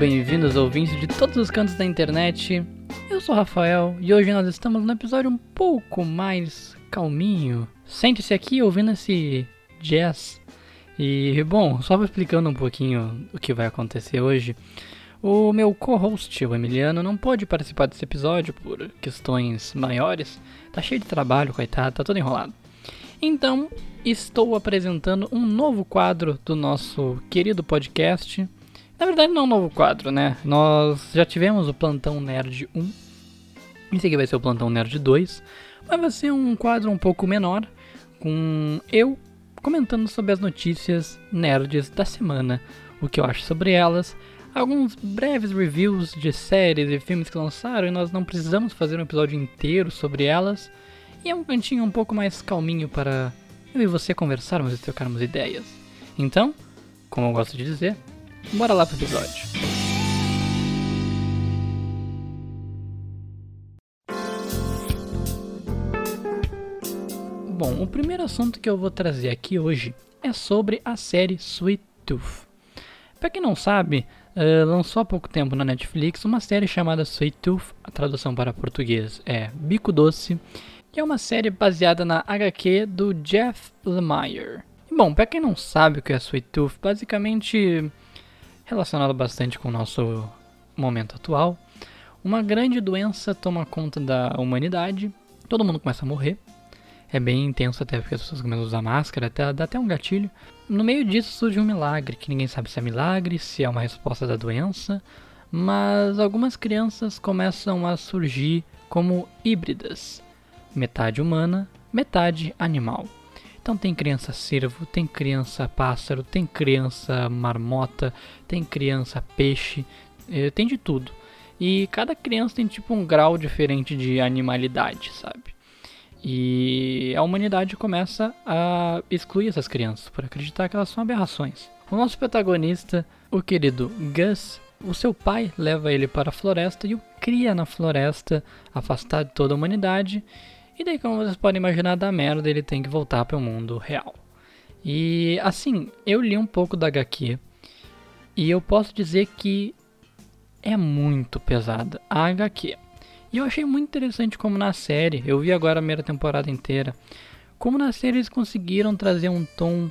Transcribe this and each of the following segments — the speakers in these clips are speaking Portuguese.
bem-vindos, ouvintes de todos os cantos da internet. Eu sou Rafael e hoje nós estamos num episódio um pouco mais calminho. Sente-se aqui ouvindo esse jazz. E, bom, só explicando um pouquinho o que vai acontecer hoje. O meu co-host, o Emiliano, não pôde participar desse episódio por questões maiores. Tá cheio de trabalho, coitado, tá todo enrolado. Então, estou apresentando um novo quadro do nosso querido podcast. Na verdade, não é um novo quadro, né? Nós já tivemos o Plantão Nerd 1. Esse aqui vai ser o Plantão Nerd 2. Mas vai ser um quadro um pouco menor, com eu comentando sobre as notícias nerds da semana, o que eu acho sobre elas, alguns breves reviews de séries e filmes que lançaram e nós não precisamos fazer um episódio inteiro sobre elas. E é um cantinho um pouco mais calminho para eu e você conversarmos e trocarmos ideias. Então, como eu gosto de dizer, bora lá pro episódio. Bom, o primeiro assunto que eu vou trazer aqui hoje é sobre a série Sweet Tooth. Pra quem não sabe, uh, lançou há pouco tempo na Netflix uma série chamada Sweet Tooth, a tradução para português é Bico Doce, que é uma série baseada na HQ do Jeff Lemire. Bom, pra quem não sabe o que é Sweet Tooth, basicamente relacionado bastante com o nosso momento atual, uma grande doença toma conta da humanidade, todo mundo começa a morrer, é bem intenso até porque as pessoas começam a usar máscara, até, dá até um gatilho. No meio disso surge um milagre, que ninguém sabe se é milagre, se é uma resposta da doença, mas algumas crianças começam a surgir como híbridas, metade humana, metade animal. Então tem criança cervo, tem criança pássaro, tem criança marmota, tem criança peixe, eh, tem de tudo. E cada criança tem tipo um grau diferente de animalidade, sabe? E a humanidade começa a excluir essas crianças por acreditar que elas são aberrações. O nosso protagonista, o querido Gus, o seu pai leva ele para a floresta e o cria na floresta, afastado de toda a humanidade. E daí, como vocês podem imaginar, da merda ele tem que voltar para o mundo real. E assim, eu li um pouco da HQ e eu posso dizer que é muito pesada a HQ. E eu achei muito interessante como na série, eu vi agora a primeira temporada inteira, como na série eles conseguiram trazer um tom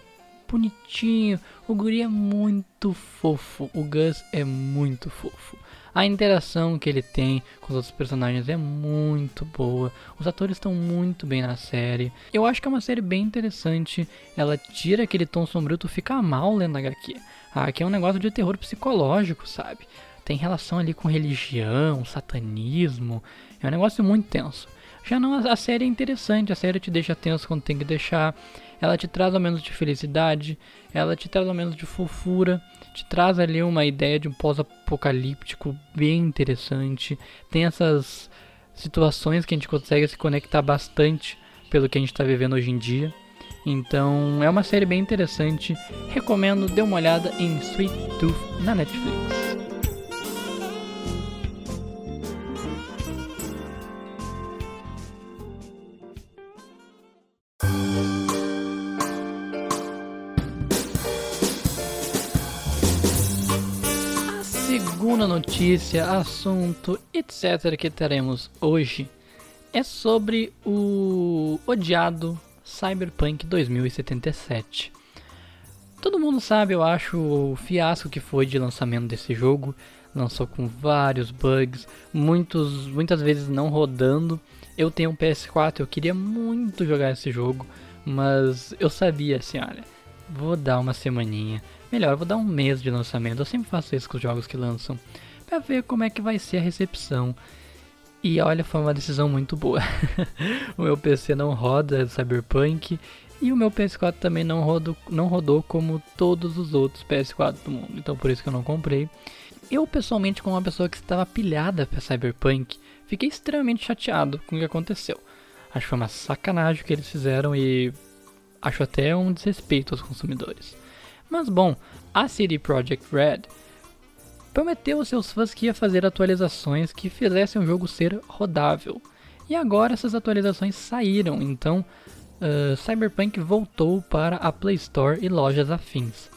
bonitinho. O guri é muito fofo, o Gus é muito fofo. A interação que ele tem com os outros personagens é muito boa. Os atores estão muito bem na série. Eu acho que é uma série bem interessante. Ela tira aquele tom sombrio, tu fica mal lendo a HQ. A HQ é um negócio de terror psicológico, sabe? tem relação ali com religião, satanismo. É um negócio muito tenso. Já não, a série é interessante, a série te deixa tenso quando tem que deixar. Ela te traz ao menos de felicidade, ela te traz ao menos de fofura, te traz ali uma ideia de um pós-apocalíptico bem interessante. Tem essas situações que a gente consegue se conectar bastante pelo que a gente está vivendo hoje em dia. Então é uma série bem interessante. Recomendo, dê uma olhada em Sweet Tooth na Netflix. Segunda notícia, assunto, etc. que teremos hoje é sobre o odiado Cyberpunk 2077. Todo mundo sabe, eu acho, o fiasco que foi de lançamento desse jogo. Lançou com vários bugs, muitos, muitas vezes não rodando. Eu tenho um PS4, eu queria muito jogar esse jogo, mas eu sabia assim, olha, vou dar uma semaninha Melhor, vou dar um mês de lançamento. Eu sempre faço isso com os jogos que lançam. Pra ver como é que vai ser a recepção. E olha, foi uma decisão muito boa. o meu PC não roda Cyberpunk. E o meu PS4 também não rodou, não rodou como todos os outros PS4 do mundo. Então por isso que eu não comprei. Eu pessoalmente, como uma pessoa que estava pilhada para Cyberpunk, fiquei extremamente chateado com o que aconteceu. Acho que foi uma sacanagem o que eles fizeram e acho até um desrespeito aos consumidores. Mas bom, a CD Projekt Red prometeu aos seus fãs que ia fazer atualizações que fizessem o jogo ser rodável. E agora essas atualizações saíram, então uh, Cyberpunk voltou para a Play Store e lojas afins.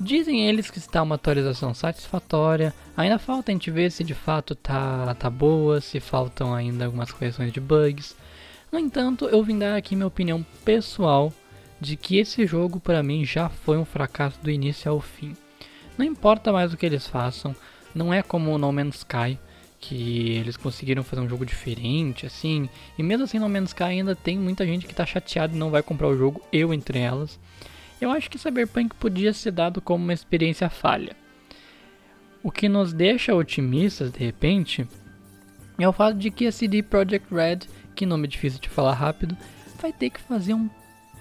Dizem eles que está uma atualização satisfatória, ainda falta a gente ver se de fato tá, tá boa, se faltam ainda algumas correções de bugs. No entanto, eu vim dar aqui minha opinião pessoal de que esse jogo para mim já foi um fracasso do início ao fim. Não importa mais o que eles façam, não é como o No Man's Sky, que eles conseguiram fazer um jogo diferente, assim, e mesmo assim No Man's Sky ainda tem muita gente que tá chateada e não vai comprar o jogo, eu entre elas. Eu acho que Cyberpunk podia ser dado como uma experiência falha. O que nos deixa otimistas, de repente, é o fato de que a CD Projekt Red, que nome difícil de falar rápido, vai ter que fazer um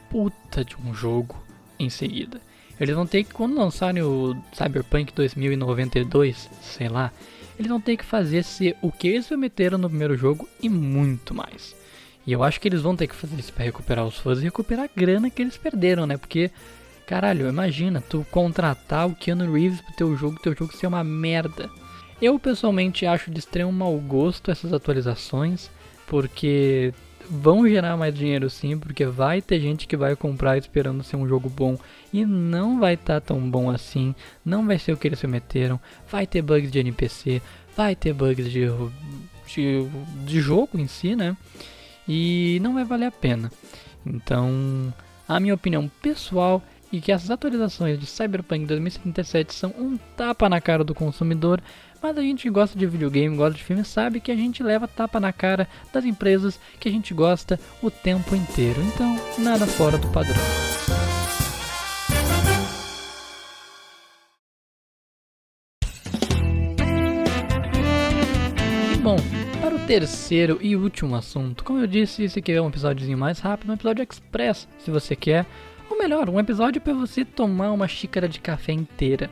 puta de um jogo em seguida. Eles vão ter que, quando lançarem o Cyberpunk 2092, sei lá, eles vão ter que fazer ser o que eles prometeram no primeiro jogo e muito mais. E eu acho que eles vão ter que fazer isso para recuperar os fãs e recuperar a grana que eles perderam, né? Porque, caralho, imagina tu contratar o Keanu Reeves pro teu jogo, teu jogo ser uma merda. Eu pessoalmente acho de extremo mau gosto essas atualizações, porque vão gerar mais dinheiro sim, porque vai ter gente que vai comprar esperando ser um jogo bom e não vai estar tá tão bom assim, não vai ser o que eles prometeram, vai ter bugs de NPC, vai ter bugs de, de, de jogo em si, né? e não vai valer a pena. Então, a minha opinião pessoal é que essas atualizações de Cyberpunk 2077 são um tapa na cara do consumidor, mas a gente que gosta de videogame, gosta de filme, sabe que a gente leva tapa na cara das empresas que a gente gosta o tempo inteiro. Então, nada fora do padrão. Bom, terceiro e último assunto. Como eu disse, aqui é um episódiozinho mais rápido, um episódio express, se você quer. Ou melhor, um episódio para você tomar uma xícara de café inteira,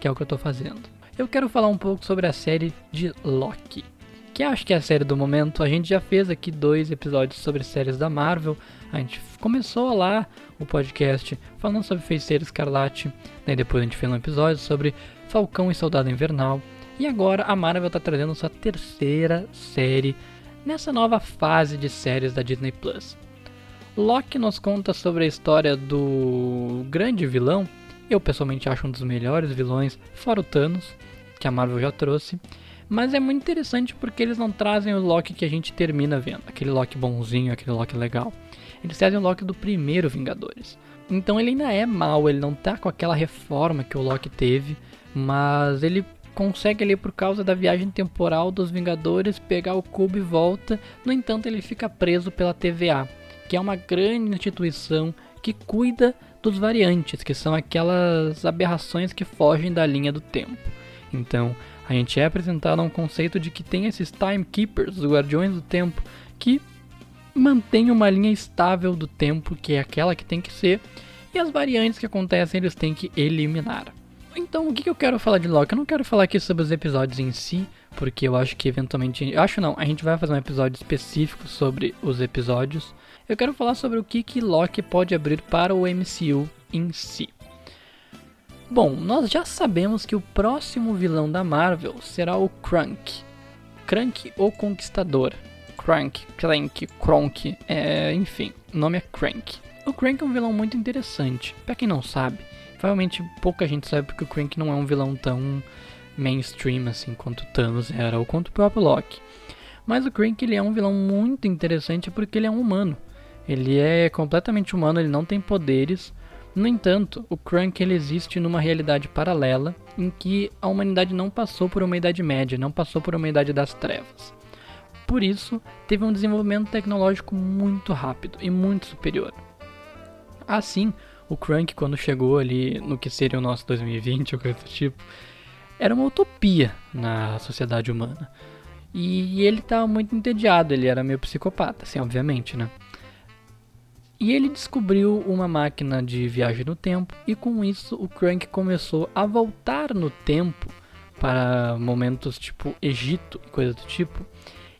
que é o que eu tô fazendo. Eu quero falar um pouco sobre a série de Loki, que acho que é a série do momento. A gente já fez aqui dois episódios sobre séries da Marvel. A gente começou lá o podcast falando sobre Feiticeiro Escarlate, depois a gente fez um episódio sobre Falcão e Soldado Invernal. E agora a Marvel está trazendo sua terceira série nessa nova fase de séries da Disney Plus. Loki nos conta sobre a história do grande vilão, eu pessoalmente acho um dos melhores vilões, fora o Thanos, que a Marvel já trouxe. Mas é muito interessante porque eles não trazem o Loki que a gente termina vendo, aquele Loki bonzinho, aquele Loki legal. Eles trazem o Loki do primeiro Vingadores. Então ele ainda é mal, ele não tá com aquela reforma que o Loki teve, mas ele consegue ali por causa da viagem temporal dos Vingadores pegar o cubo e volta. No entanto, ele fica preso pela TVA, que é uma grande instituição que cuida dos variantes, que são aquelas aberrações que fogem da linha do tempo. Então, a gente é apresentado a um conceito de que tem esses timekeepers, os guardiões do tempo, que mantêm uma linha estável do tempo, que é aquela que tem que ser, e as variantes que acontecem eles têm que eliminar. Então, o que, eu quero falar de Loki? Eu não quero falar aqui sobre os episódios em si, porque eu acho que eventualmente. Acho não, a gente vai fazer um episódio específico sobre os episódios. Eu quero falar sobre o que, que Loki pode abrir para o MCU em si. Bom, nós já sabemos que o próximo vilão da Marvel será o Krunk. Krunk ou Conquistador. Crank, Clank, Kronk, é, enfim, o nome é Crank. O Crank é um vilão muito interessante. Para quem não sabe, Provavelmente pouca gente sabe porque o Crank não é um vilão tão mainstream assim quanto Thanos era ou quanto o próprio Loki. Mas o Crank ele é um vilão muito interessante porque ele é um humano. Ele é completamente humano, ele não tem poderes. No entanto, o Crank ele existe numa realidade paralela em que a humanidade não passou por uma idade média, não passou por uma idade das trevas. Por isso, teve um desenvolvimento tecnológico muito rápido e muito superior. Assim, o Crunk, quando chegou ali no que seria o nosso 2020 ou coisa do tipo, era uma utopia na sociedade humana. E ele estava muito entediado, ele era meio psicopata, assim, obviamente, né? E ele descobriu uma máquina de viagem no tempo, e com isso o Crank começou a voltar no tempo para momentos tipo Egito e coisa do tipo,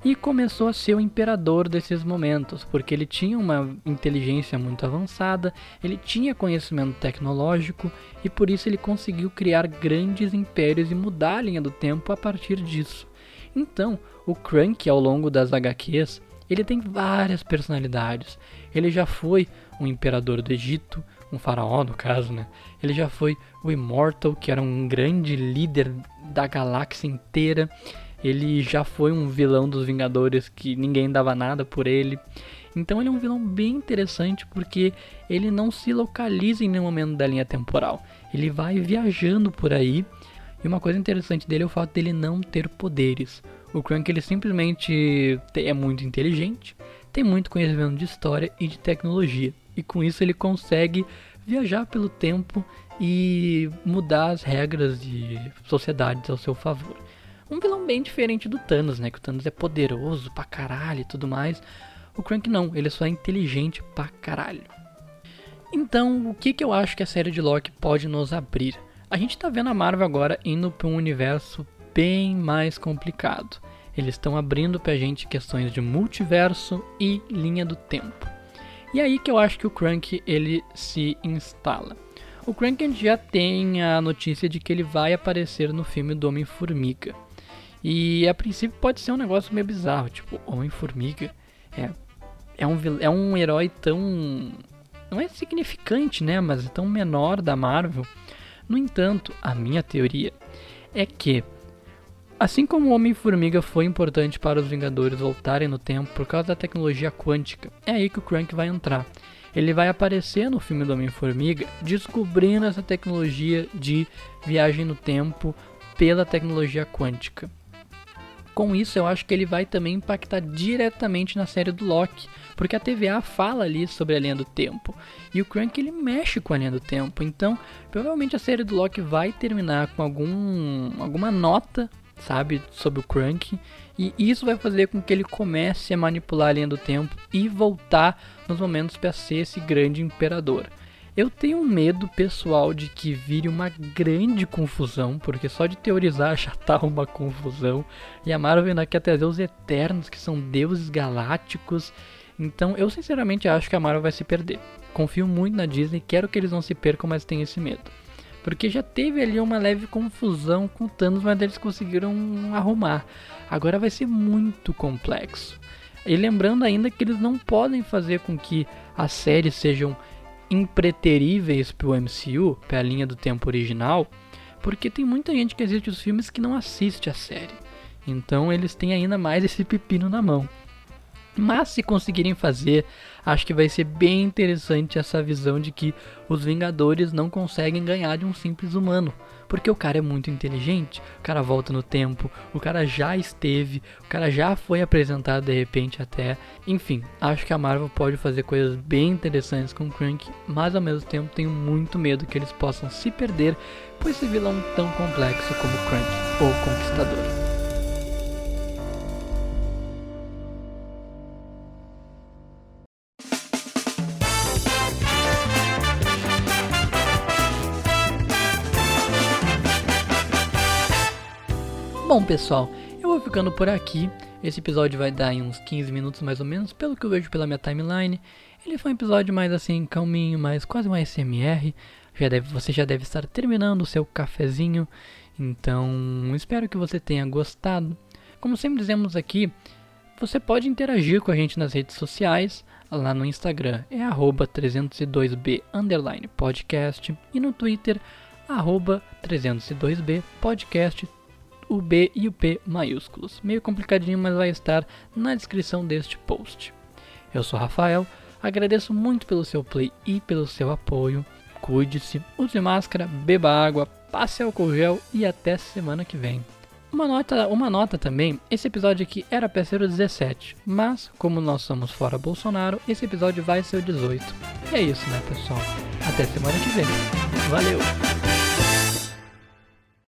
e começou a ser o imperador desses momentos, porque ele tinha uma inteligência muito avançada, ele tinha conhecimento tecnológico e por isso ele conseguiu criar grandes impérios e mudar a linha do tempo a partir disso. Então, o Crank ao longo das HQs Ele tem várias personalidades. Ele já foi um imperador do Egito, um faraó no caso, né? Ele já foi o Immortal, que era um grande líder da galáxia inteira. Ele já foi um vilão dos Vingadores que ninguém dava nada por ele. Então ele é um vilão bem interessante porque ele não se localiza em nenhum momento da linha temporal. Ele vai viajando por aí. E uma coisa interessante dele é o fato dele não ter poderes. O Crank ele simplesmente é muito inteligente, tem muito conhecimento de história e de tecnologia. E com isso ele consegue viajar pelo tempo e mudar as regras de sociedades ao seu favor. Um vilão bem diferente do Thanos, né? Que o Thanos é poderoso pra caralho e tudo mais. O Crank não, ele só é inteligente pra caralho. Então, o que, que eu acho que a série de Loki pode nos abrir? A gente tá vendo a Marvel agora indo para um universo bem mais complicado. Eles estão abrindo pra gente questões de multiverso e linha do tempo. E é aí que eu acho que o Crank ele se instala. O Crank já tem a notícia de que ele vai aparecer no filme do Homem-Formiga. E a princípio pode ser um negócio meio bizarro, tipo, Homem-Formiga é, é, um, é um herói tão. Não é significante, né? Mas é tão menor da Marvel. No entanto, a minha teoria é que Assim como o Homem-Formiga foi importante para os Vingadores voltarem no tempo por causa da tecnologia quântica, é aí que o Crank vai entrar. Ele vai aparecer no filme do Homem-Formiga descobrindo essa tecnologia de viagem no tempo pela tecnologia quântica. Com isso, eu acho que ele vai também impactar diretamente na série do Loki, porque a TVA fala ali sobre a linha do tempo e o Crank ele mexe com a linha do tempo. Então, provavelmente a série do Loki vai terminar com algum, alguma nota sabe, sobre o Crank. E isso vai fazer com que ele comece a manipular a linha do tempo e voltar nos momentos para ser esse grande imperador. Eu tenho um medo pessoal de que vire uma grande confusão, porque só de teorizar já tá uma confusão. E a Marvel ainda quer trazer os Eternos, que são deuses galácticos. Então eu sinceramente acho que a Marvel vai se perder. Confio muito na Disney, quero que eles não se percam, mas tenho esse medo. Porque já teve ali uma leve confusão com Thanos, mas eles conseguiram arrumar. Agora vai ser muito complexo. E lembrando ainda que eles não podem fazer com que as séries sejam impreteríveis para o MCU, para a linha do tempo original, porque tem muita gente que assiste os filmes que não assiste a série. Então eles têm ainda mais esse pepino na mão. Mas se conseguirem fazer, acho que vai ser bem interessante essa visão de que os Vingadores não conseguem ganhar de um simples humano. Porque o cara é muito inteligente, o cara volta no tempo, o cara já esteve, o cara já foi apresentado de repente até. Enfim, acho que a Marvel pode fazer coisas bem interessantes com o Crank, mas ao mesmo tempo tenho muito medo que eles possam se perder por esse vilão tão complexo como Crank ou Conquistador. Bom, pessoal, eu vou ficando por aqui. Esse episódio vai dar em uns 15 minutos mais ou menos, pelo que eu vejo pela minha timeline. Ele foi um episódio mais assim, calminho, mais quase um SMR. Já deve, você já deve estar terminando o seu cafezinho. Então, espero que você tenha gostado. Como sempre dizemos aqui, você pode interagir com a gente nas redes sociais. Lá no Instagram é 302b podcast e no Twitter 302b podcast o B e o P maiúsculos. Meio complicadinho, mas vai estar na descrição deste post. Eu sou Rafael, agradeço muito pelo seu play e pelo seu apoio. Cuide-se, use máscara, beba água, passe álcool gel e até semana que vem. Uma nota, uma nota também, esse episódio aqui era para ser o 17, mas como nós somos fora Bolsonaro, esse episódio vai ser o 18. E é isso, né, pessoal? Até semana que vem. Valeu!